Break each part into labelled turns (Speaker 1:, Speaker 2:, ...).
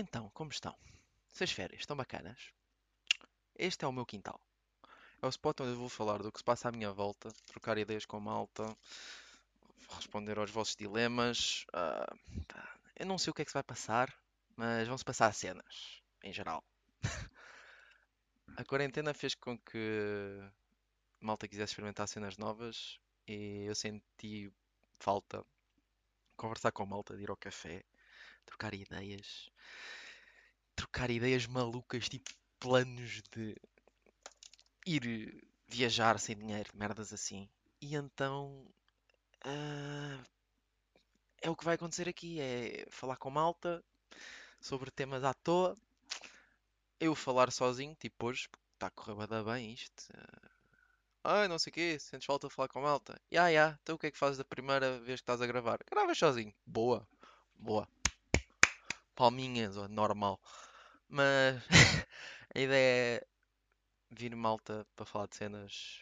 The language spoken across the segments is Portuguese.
Speaker 1: Então, como estão? Essas férias estão bacanas? Este é o meu quintal. É o spot onde eu vou falar do que se passa à minha volta, trocar ideias com a malta, responder aos vossos dilemas. pá, eu não sei o que é que se vai passar, mas vão-se passar cenas, em geral. A quarentena fez com que a malta quisesse experimentar cenas novas e eu senti falta conversar com a malta, de ir ao café, trocar ideias, trocar ideias malucas, tipo planos de ir viajar sem dinheiro, merdas assim. E então ah, é o que vai acontecer aqui, é falar com malta sobre temas à toa, eu falar sozinho, tipo hoje, está a correr bem isto. Ah, não sei o quê, sentes falta de falar com malta? Ya, ya, então o que é que fazes da primeira vez que estás a gravar? Gravas sozinho. Boa, boa. Palminhas, ó, normal. Mas a ideia é vir malta para falar de cenas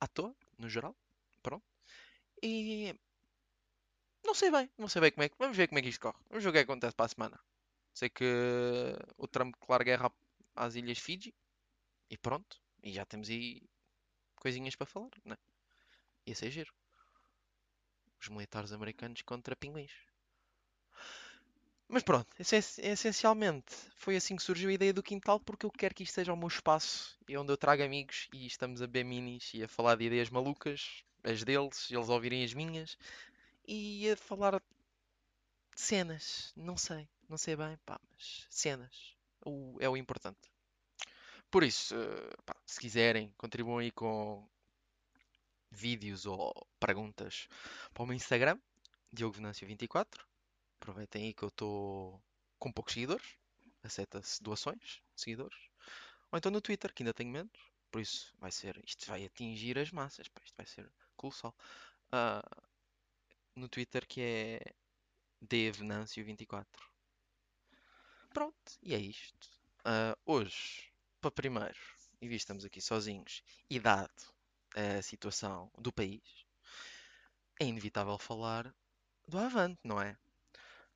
Speaker 1: à toa, no geral. Pronto. E não sei bem, não sei bem como é que. Vamos ver como é que isto corre. Vamos ver o que é acontece para a semana. Sei que o Trump declara guerra às Ilhas Fiji. E pronto. E já temos aí coisinhas para falar, né? Ia ser giro. Os militares americanos contra pinguins. Mas pronto, essen- essencialmente foi assim que surgiu a ideia do quintal, porque eu quero que isto seja o meu espaço e onde eu trago amigos e estamos a beber minis e a falar de ideias malucas, as deles, eles ouvirem as minhas, e a falar de cenas, não sei, não sei bem, pá, mas cenas o- é o importante. Por isso, eh, pá, se quiserem, contribuam aí com vídeos ou perguntas para o meu Instagram, Diogo Venâncio24. Aproveitem aí que eu estou com poucos seguidores. Aceita-se doações, seguidores. Ou então no Twitter, que ainda tenho menos. Por isso vai ser. Isto vai atingir as massas. pá, isto vai ser colossal. Ah, no Twitter que é dvenâncio24. Pronto, e é isto. Ah, hoje, para primeiro, e visto estamos aqui sozinhos, e dado a situação do país, é inevitável falar do Avante, não é?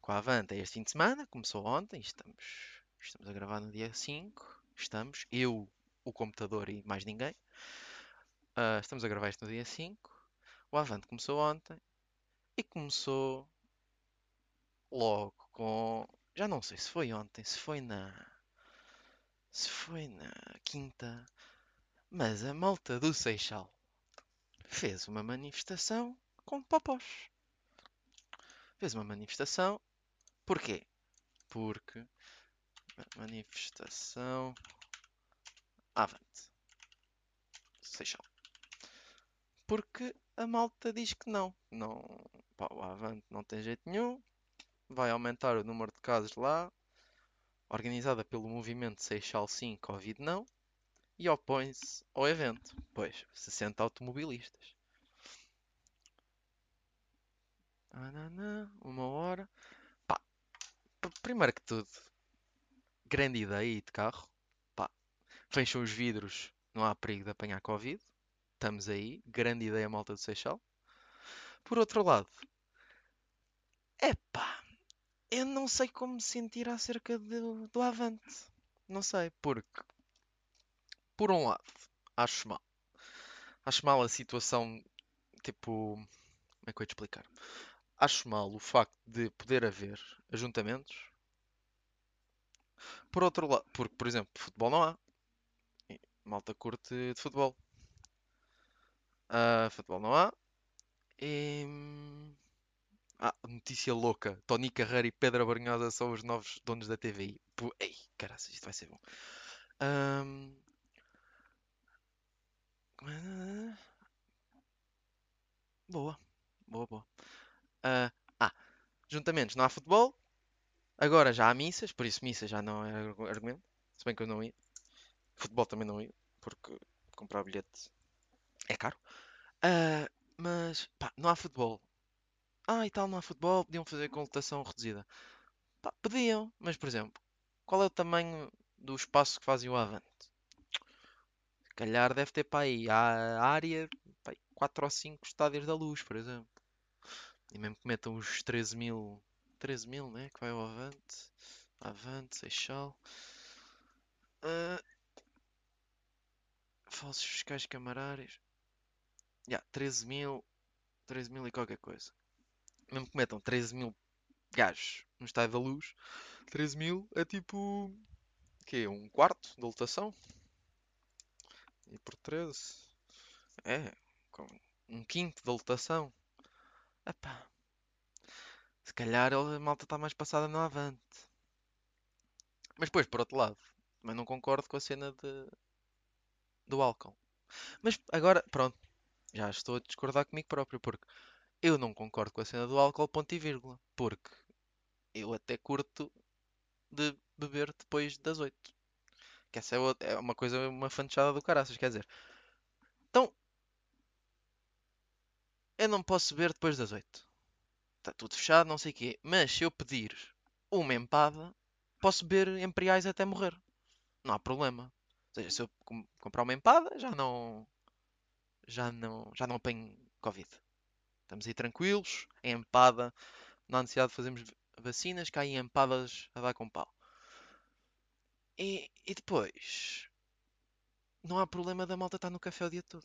Speaker 1: Com a Avante é este fim de semana, começou ontem, estamos, estamos a gravar no dia 5, estamos, eu, o computador e mais ninguém, Ah, estamos a gravar isto no dia 5, o Avante começou ontem, e começou logo com, já não sei se foi ontem, se foi na, se foi na quinta, mas a malta do Seixal fez uma manifestação com popós. Fez uma manifestação, porquê? Porque manifestação avante. Seixal. Porque a malta diz que não. não pá, o avante não tem jeito nenhum. Vai aumentar o número de casos lá. Organizada pelo movimento Seixal Sim, Covid não. E opõe-se ao evento. Pois, 60 automobilistas. Uma hora. Primeiro que tudo, grande ideia aí de carro. Pá, fecham os vidros, não há perigo de apanhar Covid. Estamos aí, grande ideia, malta do Seixal. Por outro lado, epá, eu não sei como me sentir acerca do, do Avante. Não sei, porque, por um lado, acho mal. Acho mal a situação, tipo, como é que eu ia te explicar? Acho mal o facto de poder haver ajuntamentos. Por outro lado, porque, por exemplo, futebol não há. Malta curte de futebol. Ah, futebol não há. E... Ah, notícia louca. Tony Carreira e Pedro Abrunhosa são os novos donos da TVI. Pô, ei, caraças, isto vai ser bom. Ahm, Boa, boa, boa. Ah, ah, juntamentos, não há futebol. Agora já há missas, por isso missas já não é argu- argumento. Se bem que eu não ia. Futebol também não ia, porque comprar bilhete é caro. Ah, mas, pá, não há futebol. Ah, e tal, não há futebol, podiam fazer com lotação reduzida. Pá, podiam, mas, por exemplo, qual é o tamanho do espaço que fazem o Avante? Se calhar deve ter para aí a área, pá, 4 ou 5 estádios da Luz, por exemplo. E mesmo que metam os 13 mil, 13 mil, né, que vai ao Avante. Avante, Seixal. Uh, falsos fiscais camarários. Yeah, 13 mil. 13 mil e qualquer coisa. Mesmo que metam 13 mil gajos no estádio da luz, 13 mil é tipo. que Um quarto da lotação? E por 13. É, um quinto da lotação. Epá. Se calhar a malta está mais passada no avante. Mas depois, por outro lado, também não concordo com a cena de, do álcool. Mas agora, pronto, já estou a discordar comigo próprio, porque eu não concordo com a cena do álcool, ponto e vírgula. Porque eu até curto de beber depois das 8. Que essa é, é uma coisa, uma fanchada do caraças, quer dizer. Então, eu não posso beber depois das 8. Está tudo fechado, não sei o quê. Mas se eu pedir uma empada, posso beber imperiais até morrer. Não há problema. Ou seja, se eu comprar uma empada, já não. Já não, já não apanho Covid. Estamos aí tranquilos. A empada, não há necessidade de fazermos vacinas, cá em empadas a dar com pau. E, e depois, não há problema da malta estar no café o dia todo.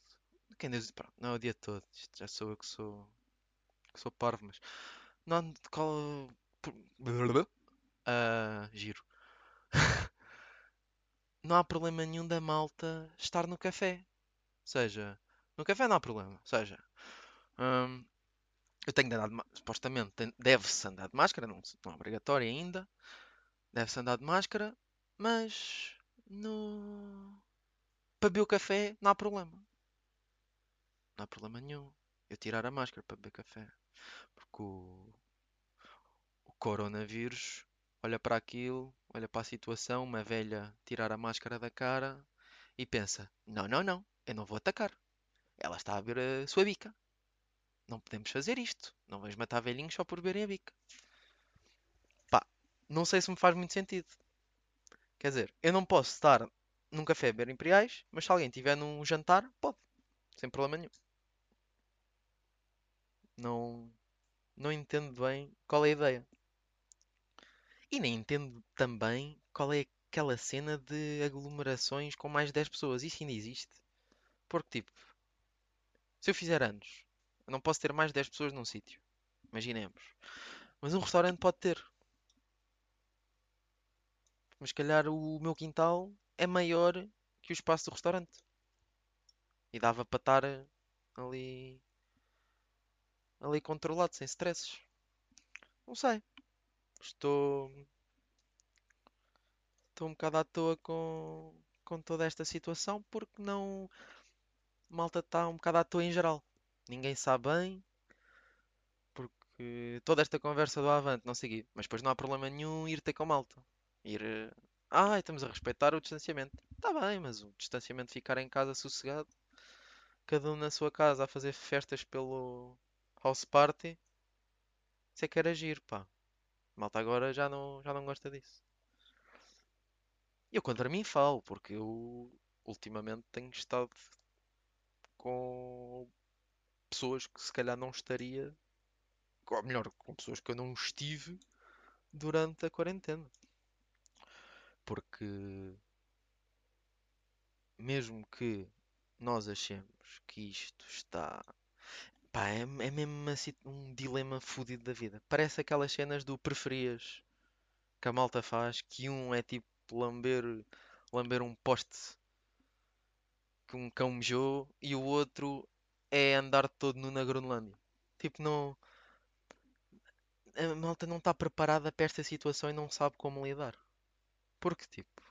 Speaker 1: Quem diz, pronto, não é o dia todo. Isto já sou eu que sou, que sou parvo, mas não qual, uh, giro. não há problema nenhum da malta estar no café. Ou seja, no café não há problema. Ou seja, um, eu tenho de andar de, supostamente deve-se andar de máscara, não, não é obrigatório ainda. Deve-se andar de máscara, mas no para beber o café não há problema. Não há problema nenhum. Eu tirar a máscara para beber café. Porque o, o coronavírus olha para aquilo, olha para a situação, uma velha tirar a máscara da cara e pensa: não, não, não, eu não vou atacar. Ela está a ver a sua bica. Não podemos fazer isto. Não vais matar velhinhos só por verem a bica. Pá, não sei se me faz muito sentido. Quer dizer, eu não posso estar num café a beber imperiais, mas se alguém estiver num jantar, pode. Sem problema nenhum. Não, não entendo bem qual é a ideia. E nem entendo também qual é aquela cena de aglomerações com mais de 10 pessoas. Isso ainda existe. Porque, tipo, se eu fizer anos, eu não posso ter mais de 10 pessoas num sítio. Imaginemos. Mas um restaurante pode ter. Mas, se calhar, o meu quintal é maior que o espaço do restaurante. E dava para estar ali. Ali controlado, sem stresses. Não sei. Estou. Estou um bocado à toa com, com toda esta situação porque não. Malta está um bocado à toa em geral. Ninguém sabe bem. Porque toda esta conversa do avante, não sei Mas depois não há problema nenhum ir ter com malta. Ir. Ah, estamos a respeitar o distanciamento. Está bem, mas o distanciamento ficar em casa sossegado. Cada um na sua casa a fazer festas pelo house party. Isso é que era giro, pá. Malta agora já não, já não gosta disso. Eu contra mim falo, porque eu ultimamente tenho estado com pessoas que se calhar não estaria, ou melhor, com pessoas que eu não estive durante a quarentena. Porque mesmo que nós achemos que isto está Pá, é, é mesmo assim, um dilema fodido da vida. Parece aquelas cenas do preferias que a malta faz, que um é tipo lamber, lamber um poste que um cão mijou e o outro é andar todo nu na Groenlândia. Tipo, não. A malta não está preparada para esta situação e não sabe como lidar. Porque, tipo,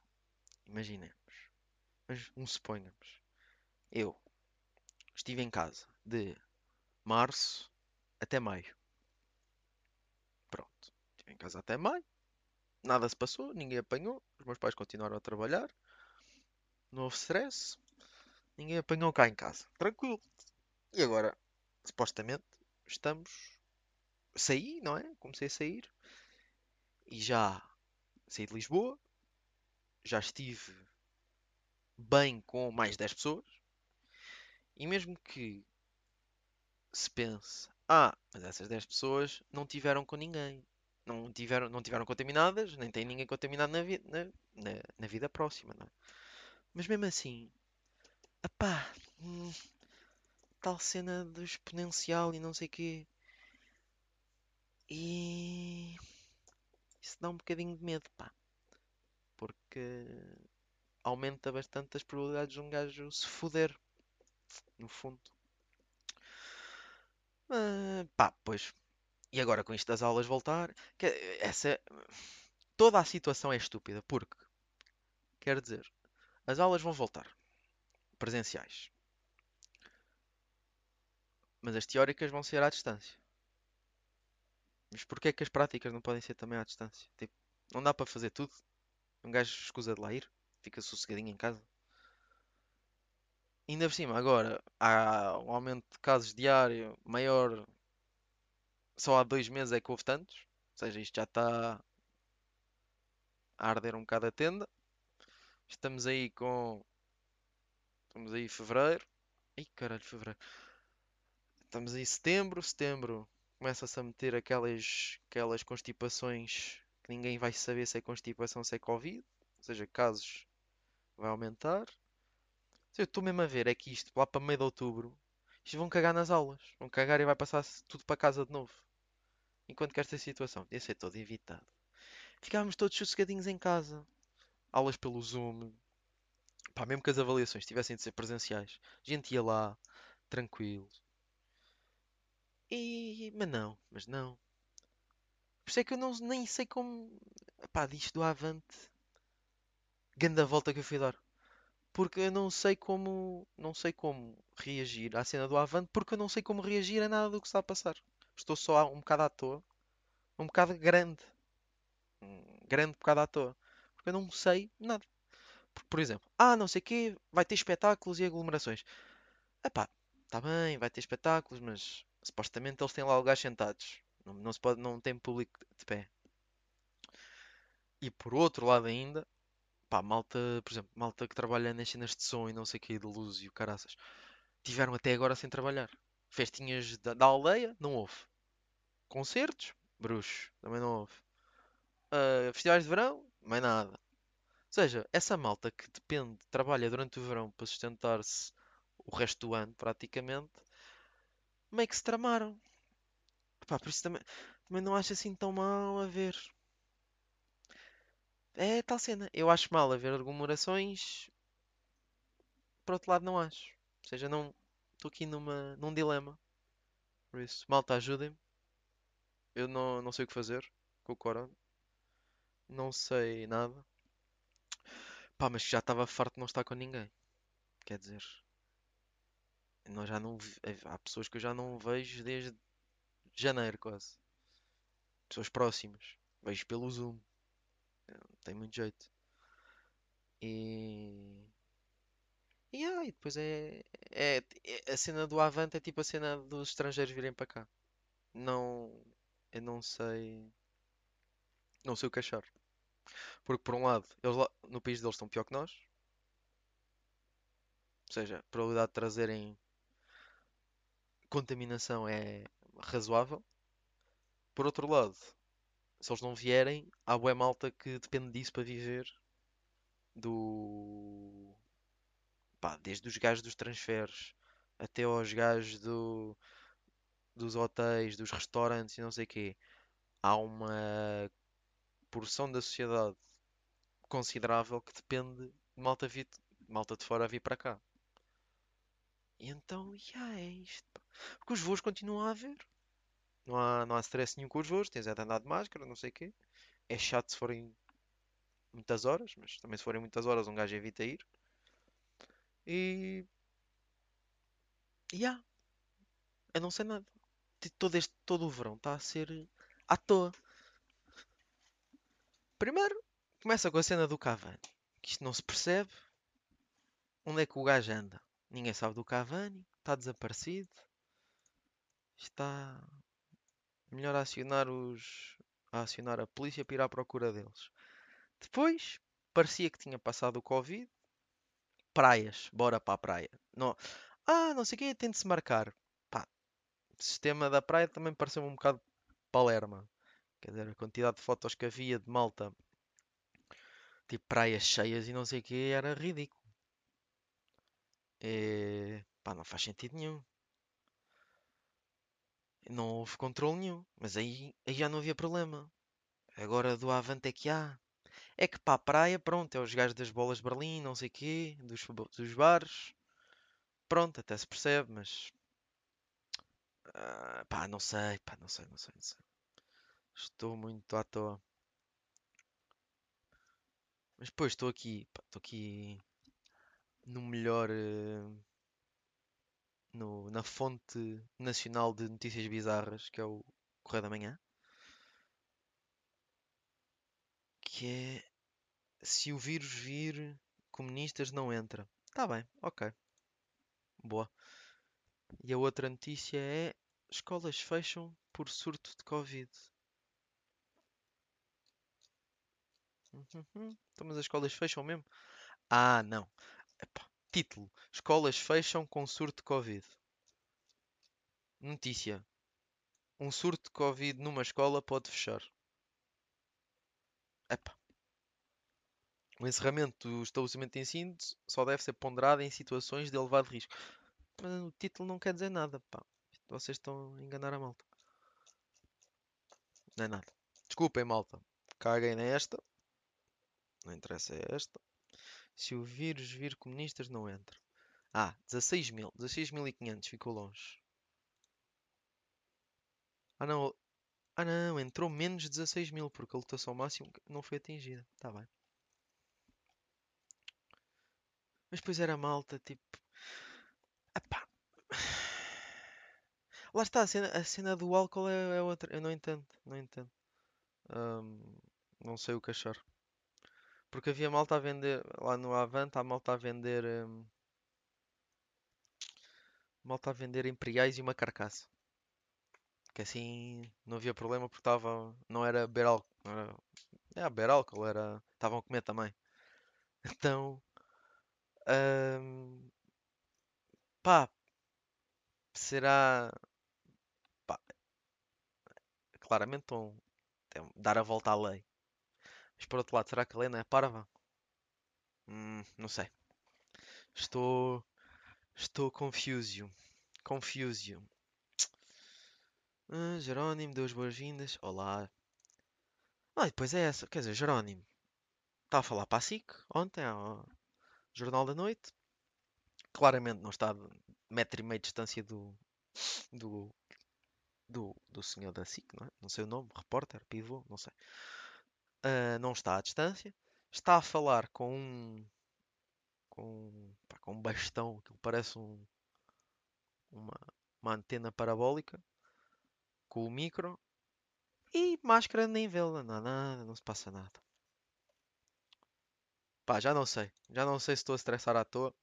Speaker 1: imaginemos, mas um suponhamos, eu estive em casa de março até maio. Pronto. Estive em casa até maio. Nada se passou, ninguém apanhou. Os meus pais continuaram a trabalhar. Não houve stress. Ninguém apanhou cá em casa. Tranquilo. E agora, supostamente, estamos. Saí, não é? Comecei a sair. E já saí de Lisboa. Já estive bem com mais 10 pessoas. E mesmo que se pense, ah, mas essas 10 pessoas não tiveram com ninguém. não tiveram, não tiveram contaminadas, nem tem ninguém contaminado na, vi- na, na, na vida próxima, é? Mas mesmo assim, apá, hum, tal cena do exponencial e não sei quê. E isso dá um bocadinho de medo, pá. Porque aumenta bastante as probabilidades de um gajo se foder, no fundo. Ah, pá, pois. E agora com isto das aulas voltar, que essa toda a situação é estúpida, porque quer dizer, as aulas vão voltar presenciais, mas as teóricas vão ser à distância. Mas porquê é que as práticas não podem ser também à distância? Tipo, não dá para fazer tudo? Um gajo escusa de lá ir? Fica sossegadinho em casa? Ainda por cima, agora há um aumento de casos diário maior. Só há dois meses é que houve tantos. Ou seja, isto já está a arder um bocado a tenda. Estamos aí com. Estamos aí em fevereiro. Ih, caralho, fevereiro. Estamos aí em setembro. Setembro começa-se a meter aquelas, aquelas constipações que ninguém vai saber se é constipação, se é Covid. Ou seja, casos vai aumentar. Eu estou mesmo a ver, é que isto, lá para meio de outubro, isto vão cagar nas aulas. Vão cagar e vai passar tudo para casa de novo. Enquanto que esta situação ia ser toda evitada. Ficávamos todos sossegadinhos em casa. Aulas pelo Zoom. Pá, mesmo que as avaliações tivessem de ser presenciais. A gente ia lá, tranquilo. E... Mas não, mas não. Por isso é que eu não, nem sei como... Pá, disto do Avante. Ganda volta que eu fui dar. Porque eu não sei como... Não sei como reagir à cena do Avante. Porque eu não sei como reagir a nada do que está a passar. Estou só um bocado à toa. Um bocado grande. Um grande bocado à toa. Porque eu não sei nada. Por, exemplo, ah, não sei quê, vai ter espetáculos e aglomerações. Epá, está bem, vai ter espetáculos, mas supostamente eles têm lá lugares sentados. Não, não se pode, não tem público de pé. E por outro lado ainda, pá, malta, por exemplo, malta que trabalha nas cenas de som e não sei o quê, de luz e o caraças, tiveram até agora sem trabalhar. Festinhas da, da aldeia, não houve. Concertos, bruxo, também não houve. Ah, festivais de verão, mais nada. Ou seja, essa malta que depende, trabalha durante o verão para sustentar-se o resto do ano, praticamente, meio que se tramaram. Pá, por isso também, também não acho assim tão mal a ver. É tal cena. Eu acho mal haver aglomerações, por outro lado não acho. Ou seja, não estou aqui numa, num dilema. Por isso, malta, ajudem-me. Eu não, não sei o que fazer com o corona. Não sei nada. Pá, mas já estava farto de não estar com ninguém. Quer dizer, nós já não, vi- há pessoas que eu já não vejo desde janeiro quase. Pessoas próximas. Vejo pelo Zoom. Tem muito jeito. E. E, ah, e depois é, é, é- A cena do Avante é tipo a cena dos estrangeiros virem para cá. Não. Eu não sei. Não sei o que achar. Porque, por um lado, eles lá, no país deles estão pior que nós. Ou seja, a probabilidade de trazerem contaminação é razoável. Por outro lado, se eles não vierem, há bué malta que depende disso para viver. Do. Pá, desde os gajos dos transferes até aos gajos do, dos hotéis, dos restaurantes e não sei quê. Há uma porção da sociedade considerável que depende de malta, vir, malta de fora a vir para cá. E então, já é isto. Porque os voos continuam a haver. Não há, não há stress nenhum com os voos. Tens é de andar de máscara, não sei o quê. É chato se forem muitas horas, mas também se forem muitas horas um gajo evita ir. E. Ya, eu não sei nada. Todo este, todo o verão está a ser à toa. Primeiro, começa com a cena do Cavani. Que isto não se percebe. Onde é que o gajo anda? Ninguém sabe do Cavani. Está desaparecido. Está melhor acionar os. a acionar a polícia para ir à procura deles. Depois, parecia que tinha passado o Covid. Praias, bora para a praia. Não, ah, não sei o quê, tem de se marcar. Pá, o sistema da praia também pareceu um bocado Palerma. Quer dizer, a quantidade de fotos que havia de malta, tipo praias cheias e não sei o que, era ridículo. E, pá, não faz sentido nenhum. Não houve controle nenhum. Mas aí, aí já não havia problema. Agora do Avante é que há. É que para a praia, pronto, é os gajos das bolas de Berlim, não sei o quê, dos, dos bares. Pronto, até se percebe, mas. ah, pá, não sei, pá, não sei, não sei, não sei. Estou muito à toa. Mas depois estou aqui, pá, estou aqui no melhor. eh, no, na fonte nacional de notícias bizarras, que é o Correio da Manhã. Que é. Se o vírus vir, comunistas não entra. Tá bem, ok. Boa. E a outra notícia é: escolas fecham por surto de Covid. Uhum. Então, mas as escolas fecham mesmo? Ah, não. Epá, Título: Escolas fecham com surto de Covid. Notícia: Um surto de Covid numa escola pode fechar. Epá. O encerramento do estabelecimento de ensino só deve ser ponderado em situações de elevado risco. Mas o título não quer dizer nada, pá. Vocês estão a enganar a malta. Não é nada. Desculpem, malta. Caguei nesta. Não interessa é esta. Se o vírus vir comunistas, não entra. Ah, 16 mil. 16.500. Ficou longe. Ah, não. Ah, não. Entrou menos de 16 mil, porque a lotação máxima não foi atingida. Tá bem. Mas depois era malta, tipo. Epá. Lá está, a cena, a cena do álcool é, é outra. Eu não entendo. Não entendo. Ahm, não sei o que achar. Porque havia malta a vender. Lá no Avante, há malta a vender. ahm, malta a vender imperiais e uma carcaça. Que assim não havia problema porque estava. Não era beber álcool. Era, é, beber álcool, era. Estavam a comer também. Então. ahm, pá, será. Pá, claramente estão dar a volta à lei. Mas por outro lado, será que a lei não é parva? Hum, não sei. Estou. Estou confusio. Confusio. Ah, Jerónimo, deu as boas-vindas. Olá. Ah, e depois é essa. Quer dizer, Jerónimo. Estava a falar para a SIC ontem, ao Jornal da Noite. Claramente não está a metro e meio de distância do, do, do, do senhor da SIC, não é? Não sei o nome, repórter, pivô, não sei. Ah, não está à distância. Está a falar com um. com, pá, com um bastão que parece um, uma, uma antena parabólica. Com o micro. E máscara nem vê-la, não nada, não se passa nada. Pá, já não sei. Já não sei se estou a estressar à toa.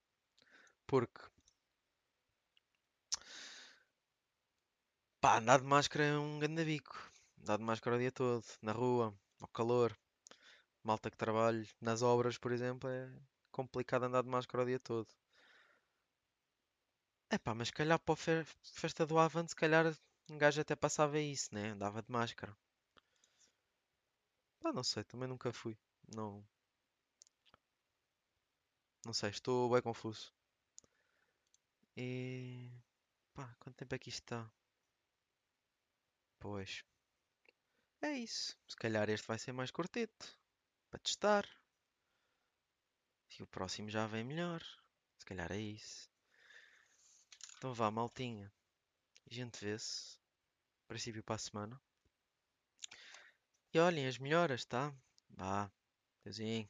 Speaker 1: Porque, pá, andar de máscara é um grande bico. Andar de máscara o dia todo, na rua, ao calor. Malta que trabalha nas obras, por exemplo, é complicado andar de máscara o dia todo. É pá, mas se calhar para a fe- festa do Avante, se calhar um gajo até passava isso, né? Andava de máscara. Pá, não sei, também nunca fui. Não, não sei, estou bem confuso. E pá, quanto tempo é que isto está? Pois, é isso. Se calhar este vai ser mais curtito para testar. E o próximo já vem melhor. Se calhar é isso. Então vá, maltinha. A gente vê-se. Princípio para a semana. E olhem as melhoras, tá? Vá. Deusinho.